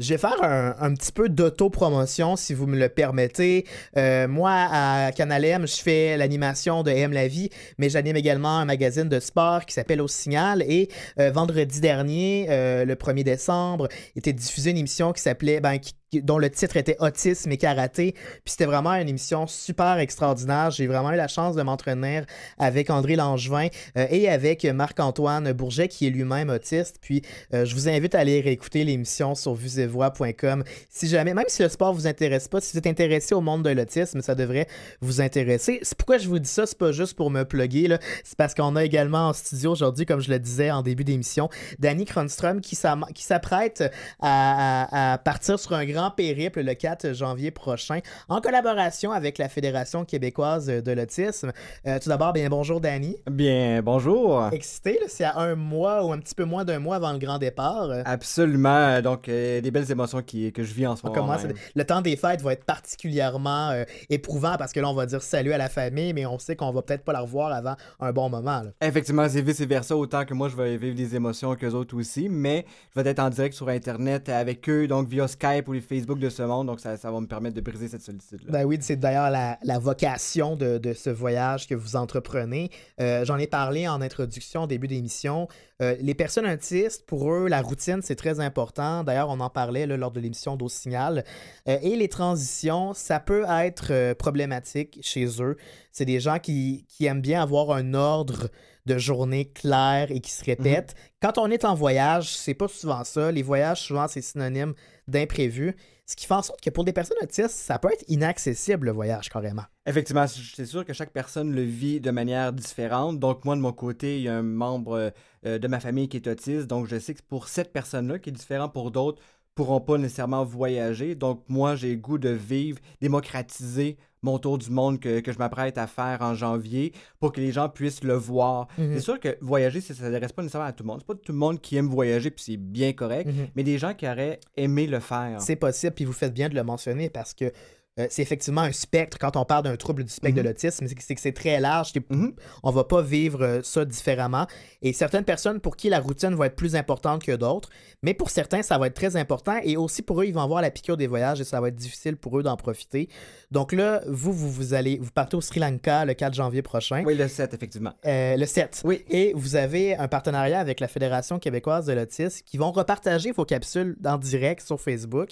Je vais faire un, un petit peu d'auto-promotion, si vous me le permettez. Euh, moi, à Canal M, je fais l'animation de M la vie, mais j'anime également un magazine de sport qui s'appelle Au Signal. Et euh, vendredi dernier, euh, le 1er décembre, était diffusée une émission qui s'appelait, ben, qui, dont le titre était Autisme et karaté. Puis c'était vraiment une émission super extraordinaire. J'ai vraiment eu la chance de m'entraîner avec André Langevin euh, et avec Marc-Antoine Bourget, qui est lui-même autiste. Puis euh, je vous invite à aller réécouter l'émission sur vuesetvoix.com. Si jamais, même si le sport vous intéresse pas, si vous êtes intéressé au monde de l'autisme, ça devrait vous intéresser. C'est pourquoi je vous dis ça, c'est pas juste pour me plugger. C'est parce qu'on a également en studio aujourd'hui, comme je le disais en début d'émission, Danny Kronström qui s'apprête à, à partir sur un grand périple le 4 janvier prochain en collaboration avec la Fédération québécoise de l'autisme. Euh, tout d'abord, bien bonjour Danny. Bien bonjour. Excité, c'est à un mois ou un petit peu moins d'un mois avant le grand départ. Absolument. Donc, euh, des belles émotions qui, que je vis en ce moment. Le temps des fêtes va être particulièrement euh, éprouvant parce que là, on va dire salut à la famille, mais on sait qu'on va peut-être pas la revoir avant un bon moment. Effectivement, c'est vice-versa. Autant que moi, je vais vivre des émotions qu'eux autres aussi, mais je vais être en direct sur Internet avec eux, donc via Skype ou les Facebook de ce monde, donc ça, ça va me permettre de briser cette solitude-là. Ben oui, c'est d'ailleurs la, la, vocation de, de, ce voyage que vous entreprenez. Euh, J'en ai parlé en introduction, au début d'émission. Euh, les personnes autistes, pour eux, la routine, c'est très important. D'ailleurs, on en parlait là, lors de l'émission d'Au Signal. Euh, et les transitions, ça peut être euh, problématique chez eux. C'est des gens qui, qui, aiment bien avoir un ordre de journée clair et qui se répète. Mhm. Quand on est en voyage, c'est pas souvent ça. Les voyages, souvent, c'est synonyme d'imprévu. Ce qui fait en sorte que pour des personnes autistes, ça peut être inaccessible le voyage carrément. Effectivement, c'est sûr que chaque personne le vit de manière différente. Donc moi, de mon côté, il y a un membre euh, de ma famille qui est autiste. Donc je sais que pour cette personne-là, qui est différent pour d'autres, pourront pas nécessairement voyager. Donc moi, j'ai le goût de vivre, démocratiser mon tour du monde que, que je m'apprête à faire en janvier pour que les gens puissent le voir. Mhm. C'est sûr que voyager, ça ne s'adresse pas nécessairement à tout le monde. C'est pas tout le monde qui aime voyager, puis c'est bien correct, mhm. mais des gens qui auraient aimé le faire. C'est possible, puis vous faites bien de le mentionner parce que euh, c'est effectivement un spectre quand on parle d'un trouble du spectre de mhm. l'autisme, c'est que c'est très large. Mhm. On va pas vivre euh, ça différemment. Et certaines personnes pour qui la routine va être plus importante que d'autres, mais pour certains, ça va être très important. Et aussi pour eux, ils vont avoir la piqûre des voyages et ça va être difficile pour eux d'en profiter. Donc là, vous, vous, vous, allez, vous partez au Sri Lanka le 4 janvier prochain. Oui, le 7, effectivement. Euh, le 7. Oui. Et vous avez un partenariat avec la Fédération québécoise de l'autisme qui vont repartager vos capsules en direct sur Facebook.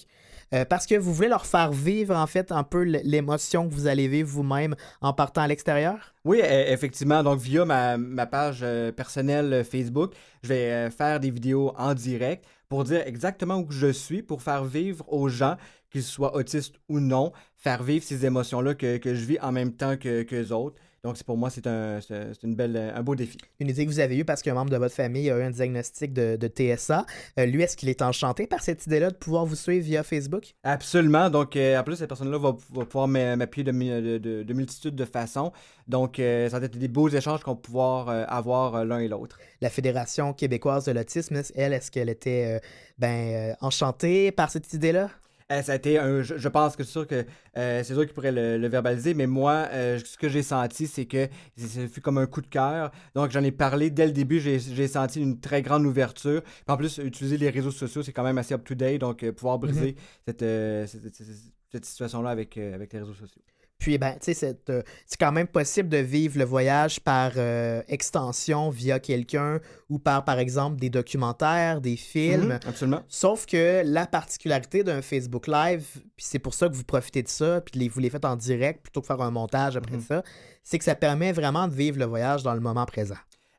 Parce que vous voulez leur faire vivre en fait un peu l'émotion que vous allez vivre vous-même en partant à l'extérieur? Oui, e, effectivement. Donc, via ma, page euh, personnelle euh, Facebook, je vais faire des vidéos en direct pour dire exactement où je suis, pour faire vivre aux gens, qu'ils soient autistes ou non, faire vivre ces émotions-là que, que, je vis en même temps que, que autres. Donc, pour moi, c'est un, une belle, un beau défi. Une idée que vous avez eue parce qu'un membre de votre famille a eu un diagnostic de, TSA. Euh, lui, est-ce qu'il est enchanté par cette idée-là de pouvoir vous suivre via Facebook? Absolument. Donc, euh, en plus, cette personne-là va, pouvoir m'appuyer de, de, de, multitudes de façons. Donc, euh, ça va être des beaux échanges qu'on va pouvoir avoir l'un et l'autre. La Fédération québécoise de l'autisme, elle, est-ce qu'elle était ben, enchantée par cette idée-là? Euh, ça a été un, je, pense que c'est sûr que euh, c'est sûr qu'ils pourraient le, verbaliser, mais moi, euh, ce que j'ai senti, c'est que ça fut comme un coup de cœur. Donc, j'en ai parlé dès le début, j'ai senti une très grande ouverture. en plus, utiliser les réseaux sociaux, c'est quand même assez up-to-date, donc pouvoir briser mm-hmm. cette, cette, situation-là avec, avec les réseaux sociaux. Puis, ben, tu sais, euh, c'est quand même possible de vivre le voyage par euh, extension via quelqu'un ou par, par exemple, des documentaires, des films. Mhm, absolument. Sauf que la particularité d'un Facebook Live, puis c'est pour ça que vous profitez de ça, puis vous les faites en direct plutôt que faire un montage après mhm. ça, c'est que ça permet vraiment de vivre le voyage dans le moment présent.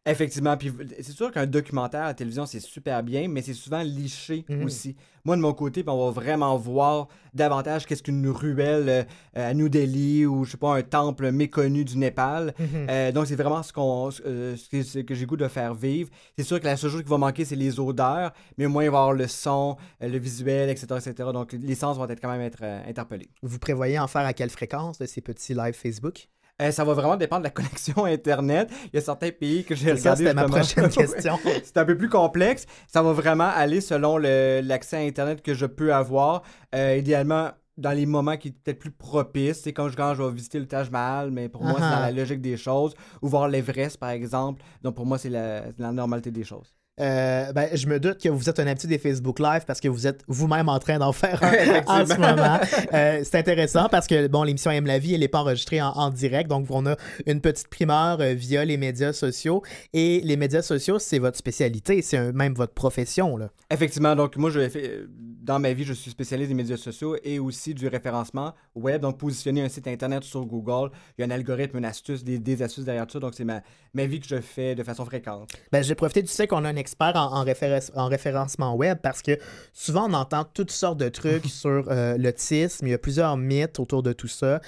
Effectivement, puis c'est sûr qu'un documentaire à la télévision, c'est super bien, mais c'est souvent liché mhm. aussi. Moi, de mon côté, on va vraiment voir davantage qu'est-ce qu'une ruelle euh, à New Delhi ou, je sais pas, un temple méconnu du Népal. Mhm. Euh, donc, c'est vraiment ce, qu'on, euh, ce que, j'ai goût de faire vivre. C'est sûr que la seule chose qui va manquer, c'est les odeurs, mais au moins, il va y avoir le son, le visuel, etc., etc. Donc, les sens vont être quand même être interpellés. Vous prévoyez en faire à quelle fréquence de ces petits lives Facebook? Euh, ça va vraiment dépendre de la connexion Internet. Il y a certains pays que j'ai regardé. C'était ma prochaine question. c'est un peu plus complexe. Ça va vraiment aller selon l'accès à Internet que je peux avoir. Euh, idéalement, dans les moments qui sont peut-être plus propices. C'est quand je, quand je vais visiter le Taj Mahal, mais pour moi, c'est dans la logique des choses. Ou voir l'Everest, par exemple. Donc, pour moi, c'est la, la normalité des choses. Euh, ben, je me doute que vous êtes un habitué des Facebook Live parce que vous êtes vous-même en train d'en faire un en ce moment. Euh, c'est intéressant parce que bon, l'émission Aime la vie, elle n'est pas enregistrée en, direct, donc on a une petite primeur euh, via les médias sociaux. Et les médias sociaux, c'est votre spécialité, c'est même votre profession. Là. Effectivement, donc moi, je fait, dans ma vie, je suis spécialiste des médias sociaux et aussi du référencement web. Donc, positionner un site internet sur Google, il y a un algorithme, une astuce, des, astuces derrière tout ça. Donc, c'est ma, ma vie que je fais de façon fréquente. Ben, j'ai profité du fait qu'on a un expert en, en, référencement web parce que souvent on entend toutes sortes de trucs sur euh, l'autisme. Il y a plusieurs mythes autour de tout ça.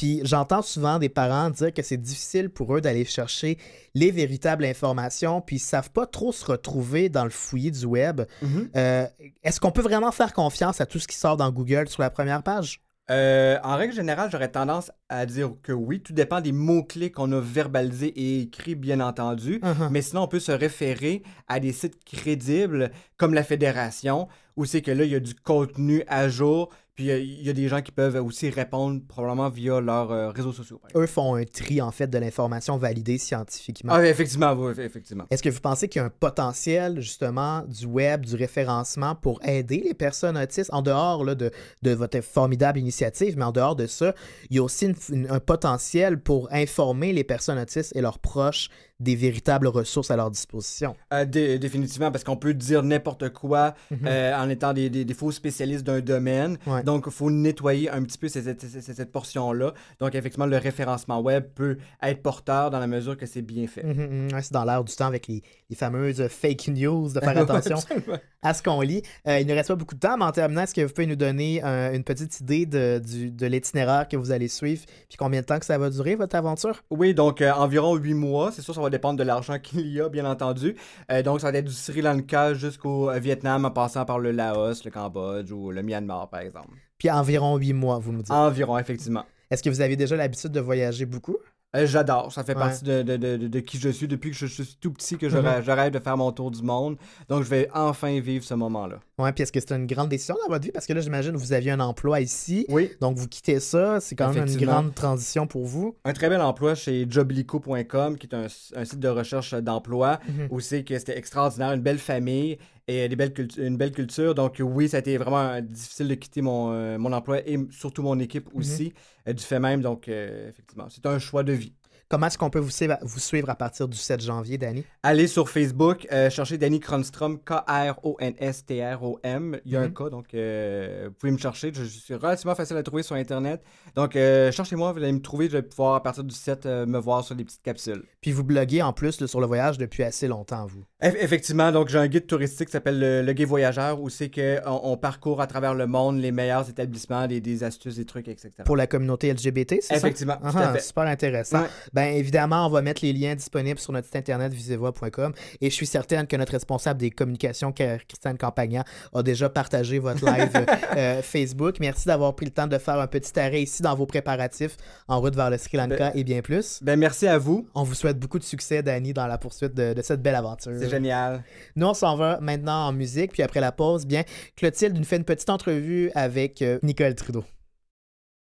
Puis j'entends souvent des parents dire que c'est difficile pour eux d'aller chercher les véritables informations, puis ils savent pas trop se retrouver dans le fouillis du web. Mm-hmm. Euh, est-ce qu'on peut vraiment faire confiance à tout ce qui sort dans Google sur la première page? Euh, en règle générale, j'aurais tendance à dire que oui. Tout dépend des mots-clés qu'on a verbalisés et écrits, bien entendu. Uh-huh. Mais sinon, on peut se référer à des sites crédibles comme la Fédération, où c'est que là, il y a du contenu à jour, puis il y, a des gens qui peuvent aussi répondre probablement via leurs euh, réseaux sociaux. Eux font un tri en fait de l'information validée scientifiquement. Ah, effectivement, effectivement. Est-ce que vous pensez qu'il y a un potentiel justement du web, du référencement pour aider les personnes autistes? En dehors là, de, de, votre formidable initiative, mais en dehors de ça, il y a aussi un potentiel pour informer les personnes autistes et leurs proches des véritables ressources à leur disposition. Euh, définitivement, parce qu'on peut dire n'importe quoi mhm. euh, en étant des, des, faux spécialistes d'un domaine. Donc, il faut nettoyer un petit peu cette, cette, portion-là. Donc, effectivement, le référencement web peut être porteur dans la mesure que c'est bien fait. Mhm, mhm. c'est dans l'air du temps avec les, les, fameuses fake news, de faire attention à ce qu'on lit. Euh, il ne reste pas beaucoup de temps, mais en terminant, est-ce que vous pouvez nous donner une petite idée de, de l'itinéraire que vous allez suivre, puis combien de temps que ça va durer, votre aventure? Oui, donc environ huit mois. C'est sûr, ça va dépendre de l'argent qu'il y a, bien entendu. Euh, donc, ça va être du Sri Lanka jusqu'au euh, Vietnam en passant par le Laos, le Cambodge ou le Myanmar, par exemple. Puis environ huit mois, vous me dites. Environ, effectivement. Est-ce que vous avez déjà l'habitude de voyager beaucoup? Euh, j'adore, ça fait partie de, de, de, de, qui je suis depuis que je, suis tout petit que j'arrête mhm. de faire mon tour du monde. Donc je vais enfin vivre ce moment-là. Ouais, puis est-ce que c'est une grande décision dans votre vie? Parce que là, j'imagine que vous aviez un emploi ici. Oui. Donc vous quittez ça, c'est quand même une grande transition pour vous. Un très bel emploi chez joblico.com, qui est un, site de recherche d'emploi, mhm. où c'est que c'était extraordinaire, une belle famille et des belles une belle culture. Donc oui, ça a été vraiment difficile de quitter mon, euh, mon emploi et surtout mon équipe mhm. aussi, euh, du fait même. Donc effectivement, c'est un choix de vie. Comment est-ce qu'on peut vous suivre, vous suivre à partir du 7 janvier, Danny? Allez sur Facebook, euh, cherchez Danny Kronstrom, K-R-O-N-S-T-R-O-M. Il y a un mhm. K, donc euh, vous pouvez me chercher. Je, suis relativement facile à trouver sur Internet. Donc, euh, cherchez-moi, vous allez me trouver. Je vais pouvoir, à partir du 7, me voir sur des petites capsules. Puis vous bloguez en plus sur le voyage depuis assez longtemps, vous. Effectivement, donc j'ai un guide touristique qui s'appelle le, Guide Voyageur, où c'est qu'on on parcourt à travers le monde les meilleurs établissements, des, astuces, des trucs, etc. Pour la communauté LGBT, c'est ça? Effectivement, tout à fait. Super intéressant. Ben évidemment, on va mettre les liens disponibles sur notre site internet visevoix.com et je suis certaine que notre responsable des communications, Christiane Campagna, a déjà partagé votre live euh, Facebook. Merci d'avoir pris le temps de faire un petit arrêt ici dans vos préparatifs en route vers le Sri Lanka ben, et bien plus. Ben merci à vous. On vous souhaite beaucoup de succès, Danny, dans la poursuite de, de cette belle aventure. Génial. Nous, on s'en va maintenant en musique, puis après la pause, bien, Clotilde nous fait une petite entrevue avec euh, Nicole Trudeau.